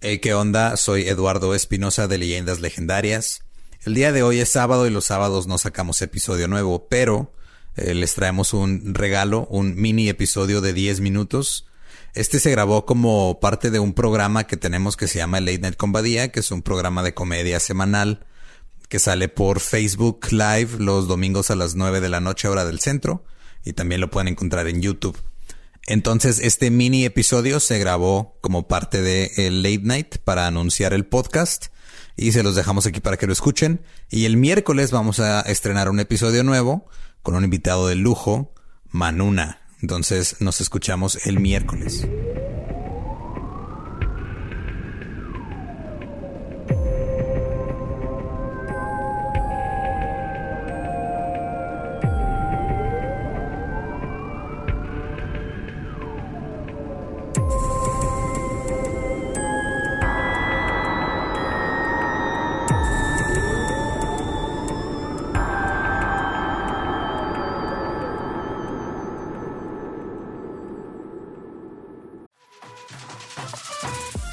Hey, ¿qué onda? Soy Eduardo Espinosa de Leyendas Legendarias. El día de hoy es sábado y los sábados no sacamos episodio nuevo, pero eh, les traemos un regalo, un mini episodio de 10 minutos. Este se grabó como parte de un programa que tenemos que se llama Late Night Combadía, que es un programa de comedia semanal que sale por Facebook Live los domingos a las 9 de la noche hora del centro y también lo pueden encontrar en YouTube. Entonces, este mini episodio se grabó como parte de el Late Night para anunciar el podcast y se los dejamos aquí para que lo escuchen. Y el miércoles vamos a estrenar un episodio nuevo con un invitado de lujo, Manuna. Entonces, nos escuchamos el miércoles.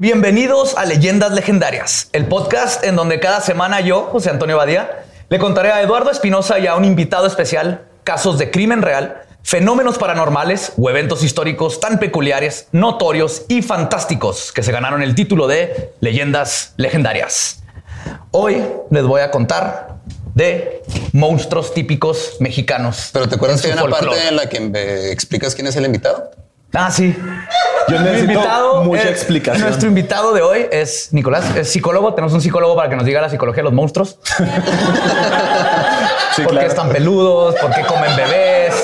Bienvenidos a Leyendas Legendarias, el podcast en donde cada semana yo, José Antonio Badía, le contaré a Eduardo Espinosa y a un invitado especial casos de crimen real, fenómenos paranormales o eventos históricos tan peculiares, notorios y fantásticos que se ganaron el título de Leyendas Legendarias. Hoy les voy a contar de monstruos típicos mexicanos. Pero te acuerdas que hay una folclore. parte en la que me explicas quién es el invitado? Ah, sí. Yo Nuestro necesito mucha eh, explicación. Nuestro invitado de hoy es Nicolás, es psicólogo. Tenemos un psicólogo para que nos diga la psicología de los monstruos. Sí, ¿Por qué están peludos? ¿Por qué comen bebés?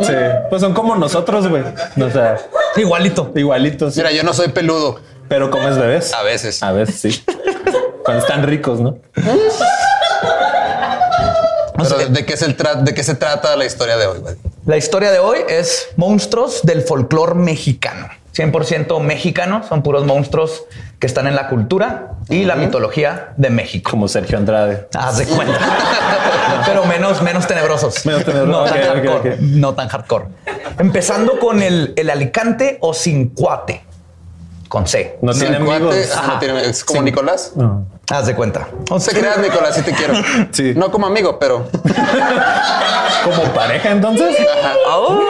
Sí. Pues son como nosotros, güey. O sea, Igualito. igualitos. Mira, yo no soy peludo. Pero comes bebés. A veces. A veces sí. Cuando están ricos, ¿no? Pero ¿de qué, ¿de qué se trata la historia de hoy, güey? La historia de hoy es monstruos del folclore mexicano. 100% mexicano, son puros monstruos que están en la cultura y la mitología de México. Como Sergio Andrade. Haz de cuenta. Pero menos, menos tenebrosos. Menos tenebrosos. No tan hardcore. ok. No tan hardcore. Empezando con el, el alicante o cincuate. Con C. No tiene Sin cuate, amigos. ah, no tiene- es como. Nicolás. No. Haz de cuenta. No te creas, Nicolás, sí te quiero. Sí. No como amigo, pero. Como pareja, entonces. Oh.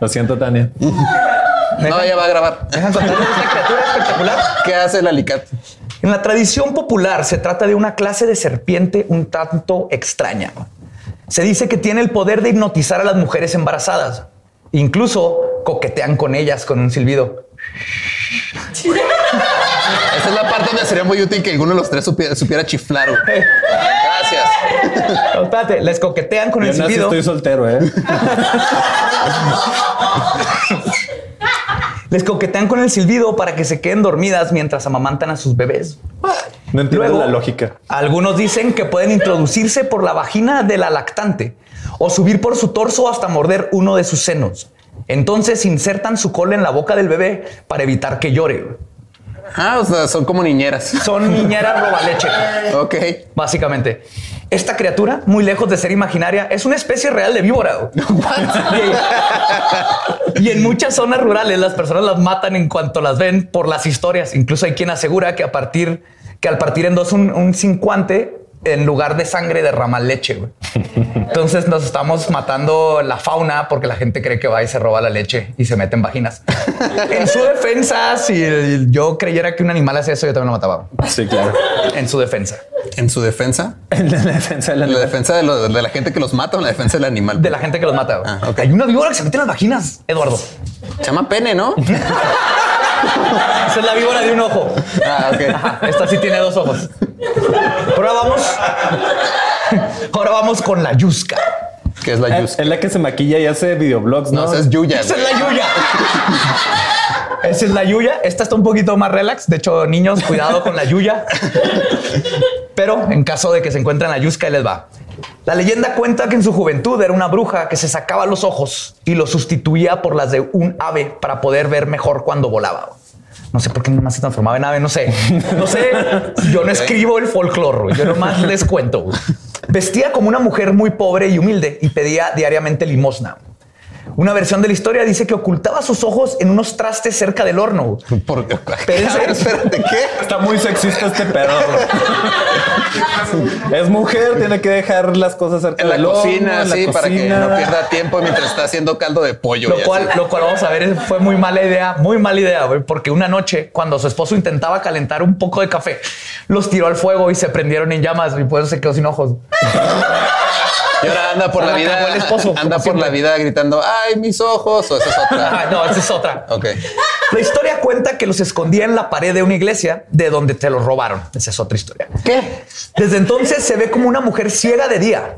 Lo siento, Tania. No, ella va a grabar. Esta criatura espectacular. ¿Qué hace el alicate? En la tradición popular se trata de una clase de serpiente un tanto extraña. Se dice que tiene el poder de hipnotizar a las mujeres embarazadas. Incluso coquetean con ellas con un silbido. Esa es la parte donde sería muy útil que alguno de los tres supiera, supiera chiflar. güey. Gracias. No, espérate, les coquetean con Yo el no silbido. estoy soltero, ¿eh? Les coquetean con el silbido para que se queden dormidas mientras amamantan a sus bebés. No entiendo Luego, la lógica. Algunos dicen que pueden introducirse por la vagina de la lactante o subir por su torso hasta morder uno de sus senos. Entonces insertan su cola en la boca del bebé para evitar que llore. Ah, o sea, son como niñeras. Son niñeras robaleche, Ok. básicamente. Esta criatura, muy lejos de ser imaginaria, es una especie real de víbora. y, en muchas zonas rurales las personas las matan en cuanto las ven por las historias. Incluso hay quien asegura que a partir que al partir en dos un, un cincuante en lugar de sangre derrama leche. güey. Entonces nos estamos matando la fauna porque la gente cree que va y se roba la leche y se mete en vaginas. en su defensa, si yo creyera que un animal hace eso, yo también lo mataba. Sí, claro. En su defensa. En su defensa. En la defensa de la ¿En la defensa de, lo- de la gente que los mata o en la defensa del animal? De la gente que los mata. Ah, ok. Hay una víbora que se mete en las vaginas, Eduardo. Se llama pene, ¿no? Esa es la víbora de un ojo. Ah, ok. Ajá, esta sí tiene dos ojos. Ahora vamos. Ahora vamos con la yusca. Que es la Es, yus. es la que se maquilla y hace videoblogs, ¿no? No, esa es Yuya. Esa es la yuya. Esa es la Yuya. Esta está un poquito más relax. De hecho, niños, cuidado con la Yuya. Pero en caso de que se encuentren la Yusca, ahí les va. La leyenda cuenta que en su juventud era una bruja que se sacaba los ojos y los sustituía por las de un ave para poder ver mejor cuando volaba. No sé por qué nomás se transformaba en ave, no sé. No sé. Yo no escribo el folclore, yo nomás les cuento. Vestía como una mujer muy pobre y humilde y pedía diariamente limosna. Una versión de la historia dice que ocultaba sus ojos en unos trastes cerca del horno. ¿Por qué? Pero espérate, ¿qué? Está muy sexista este pedo. es mujer, tiene que dejar las cosas cerca En la del horno, cocina, en la sí, para que no pierda tiempo mientras está haciendo caldo de pollo. Lo cual, así. lo cual vamos a ver, fue muy mala idea, muy mala idea, güey, porque una noche, cuando su esposo intentaba calentar un poco de café, los tiró al fuego y se prendieron en llamas y por eso se quedó sin ojos. Y ahora anda por la vida, el esposo, anda por la vida gritando, ay, mis ojos, o esa es Ah, otra. no, esa es otra. Ok. La historia cuenta que los escondía en la pared de una iglesia de donde te los robaron. Esa es otra historia. ¿Qué? Desde entonces se ve como una mujer ciega de día.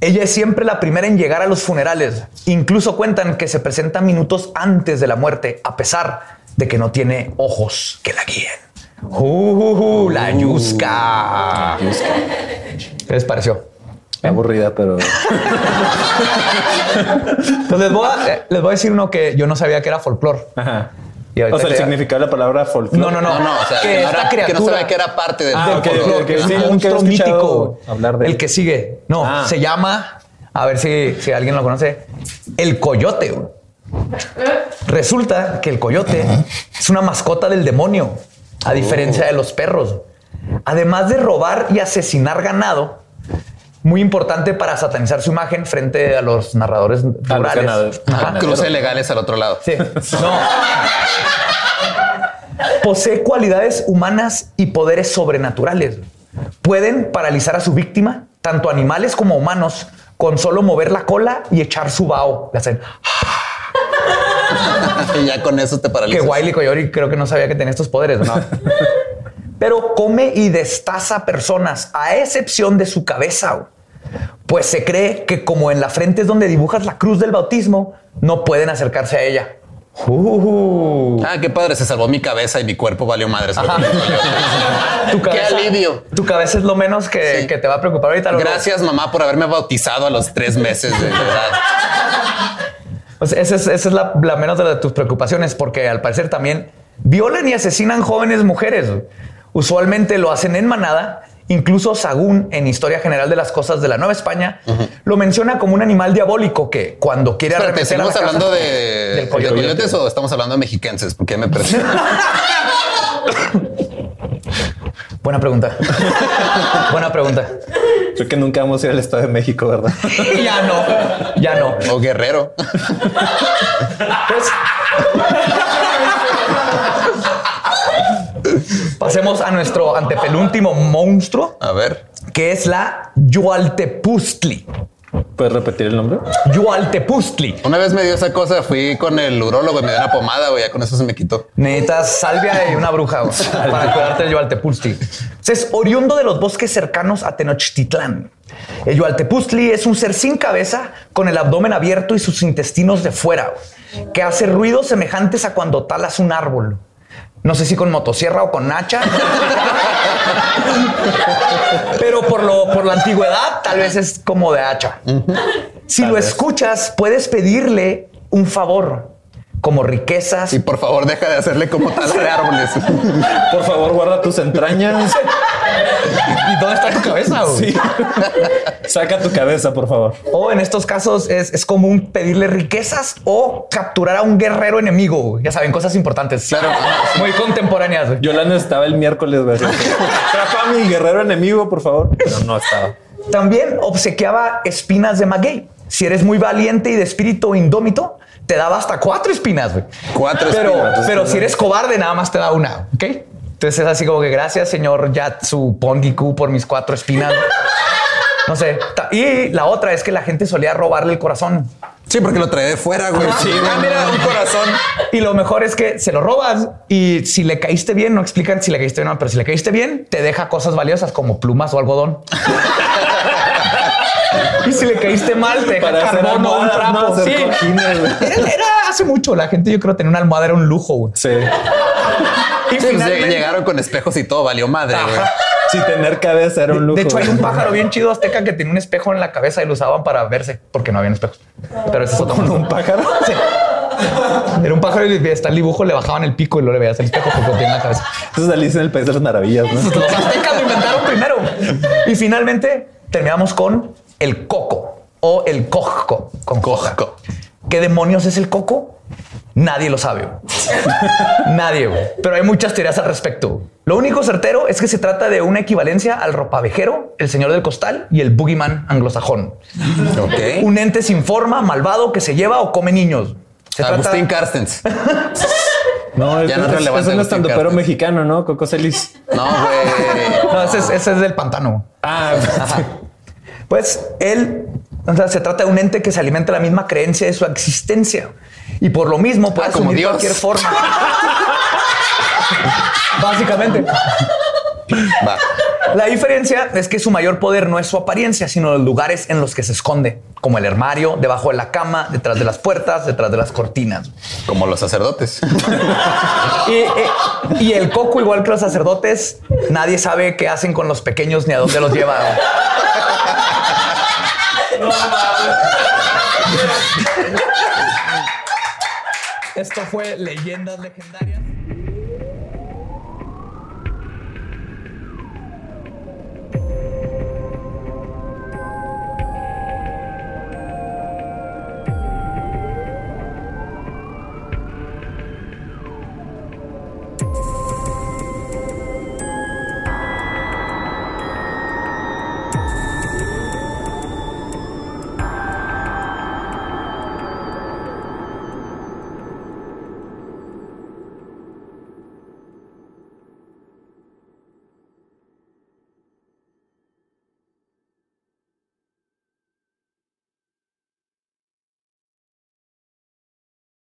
Ella es siempre la primera en llegar a los funerales. Incluso cuentan que se presenta minutos antes de la muerte, a pesar de que no tiene ojos que la guíen. Uh, uh, uh, la Yusca. ¿Qué les pareció? Aburrida, pero Pues les voy, a, eh, les voy a decir uno que yo no sabía que era folclore. Ajá. Y O sea, el significado de la palabra folclore. No, no, no. No, no, o sea, que que, no esta era- que no sabía que era parte del Ah, del ok, folclore. ok, es sí, un nunca he monstruo mítico. hablar de el él. que sigue. No, Ah. se llama, a ver si, si alguien lo conoce, el coyote. Resulta que el coyote es una mascota del demonio, a diferencia de los perros. Además de robar y asesinar ganado, muy importante para satanizar su imagen frente a los narradores rurales. Ajá. Cruce legales al otro lado. Sí. No. Posee cualidades humanas y poderes sobrenaturales. Pueden paralizar a su víctima, tanto animales como humanos, con solo mover la cola y echar su vaho. Le hacen y ya con eso te que paralizas. Wiley Coyote creo que no sabía que tenía estos poderes. No. Pero come y destaza personas, a excepción de su cabeza. Pues se cree que como en la frente es donde dibujas la cruz del bautismo, no pueden acercarse a ella. Uh. Ah, qué padre, se salvó mi cabeza y mi cuerpo valió madres. Tu Qué alivio. Tu cabeza es lo menos que, Sí. que te va a preocupar ahorita. luego. Gracias, mamá, por haberme bautizado a los tres meses de edad. Pues esa es, esa es la, la menos de tus preocupaciones, porque al parecer también violan y asesinan jóvenes mujeres. Usualmente lo hacen en manada. Incluso Sagún, en Historia General de las Cosas de la Nueva España, lo menciona como un animal diabólico que cuando quiere Espérate, arremeter a la ¿seguimos casa- hablando de, del de coyote. coyotes o estamos hablando de mexiquenses? Porque ya me perdí. Buena pregunta. Buena pregunta. Creo que nunca vamos a ir al Estado de México, ¿verdad? ya no, ya no. o guerrero. Pues- Pasemos a nuestro antepenúltimo monstruo, A ver. que es la Yualtepustli. ¿Puedes repetir el nombre? Yualtepustli. Una vez me dio esa cosa, fui con el urólogo y me dio una pomada, güey, ya con eso se me quitó. Necesitas salvia y una bruja güey, para cuidarte del Yualtepustli. Es oriundo de los bosques cercanos a Tenochtitlán. El Yualtepustli es un ser sin cabeza, con el abdomen abierto y sus intestinos de fuera, güey, que hace ruidos semejantes a cuando talas un árbol. No sé si con motosierra o con hacha. Pero por, lo, por la antigüedad, tal vez es como de hacha. Si lo escuchas, puedes pedirle un favor, como riquezas, Y por favor, deja de hacerle como tala de árboles. Por favor, guarda tus entrañas. ¿Y dónde está tu cabeza? güey? Sí. Saca tu cabeza, por favor. O en estos casos es, es común pedirle riquezas o capturar a un guerrero enemigo. güey. Ya saben, cosas importantes. Claro. Muy contemporáneas. güey. Yo la necesitaba el miércoles, güey. Trapa a mi guerrero enemigo, por favor. Pero no estaba. También obsequiaba espinas de maguey. Si eres muy valiente y de espíritu indómito, te daba hasta cuatro espinas. güey. Cuatro Pero, espinas. pero si eres cobarde, nada más te da una. Ok. Entonces es así como que gracias, señor Yatsu Pongiku, por mis cuatro espinas. No sé. Y la otra es que la gente solía robarle el corazón. Sí, porque lo trae de fuera, güey. Sí, Sí, ah, mira, un corazón. Y lo mejor es que se lo robas y si le caíste bien, no explican si le caíste bien o no, pero si le caíste bien, te deja cosas valiosas como plumas o algodón. Y si le caíste mal, te Para hacer carbón o un trapo. ¿no? Hacer sí. cojines. Era, era hace mucho. La gente, yo creo, tener una almohada era un lujo. güey. Sí. Y Sí, pues, finalmente- llegaron con espejos y todo, valió madre, güey. Si tener cabeza era un lujo. De hecho, hay un pájaro bien chido azteca que tenía un espejo en la cabeza y lo usaban para verse porque no habían espejos. Pero ese es otro ¿Con mundo. un pájaro? Sí. Era un pájaro y está el dibujo, le bajaban el pico y luego le veías el espejo porque tiene en la cabeza. Eso es Alicia en el País de las Maravillas, ¿no? Los aztecas lo inventaron primero. Y finalmente terminamos con el coco o el cojco. Con. Cojco. ¿Qué demonios es el coco? Nadie lo sabe. Nadie, güey. Pero hay muchas teorías al respecto. Lo único certero es que se trata de una equivalencia al ropavejero, el señor del costal y el boogeyman anglosajón. Un ente sin forma, malvado, que se lleva o come niños. Se trata- Agustín Carstens. No, Ya es, no es es- relevante es un estandopero mexicano, ¿no? Coco Celis. No, güey. No, ese es, ese es del pantano. Ah, Pues él, o sea, se trata de un ente que se alimenta de la misma creencia de su existencia y por lo mismo puede Ah, como asumir Dios. cualquier forma. Básicamente. Va. La diferencia es que su mayor poder no es su apariencia, sino los lugares en los que se esconde, como el armario, debajo de la cama, detrás de las puertas, detrás de las cortinas. Como los sacerdotes. Y, y el coco, igual que los sacerdotes, nadie sabe qué hacen con los pequeños ni a dónde los Esto fue Leyendas Legendarias.